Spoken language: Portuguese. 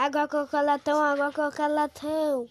Água com latão, água com latão.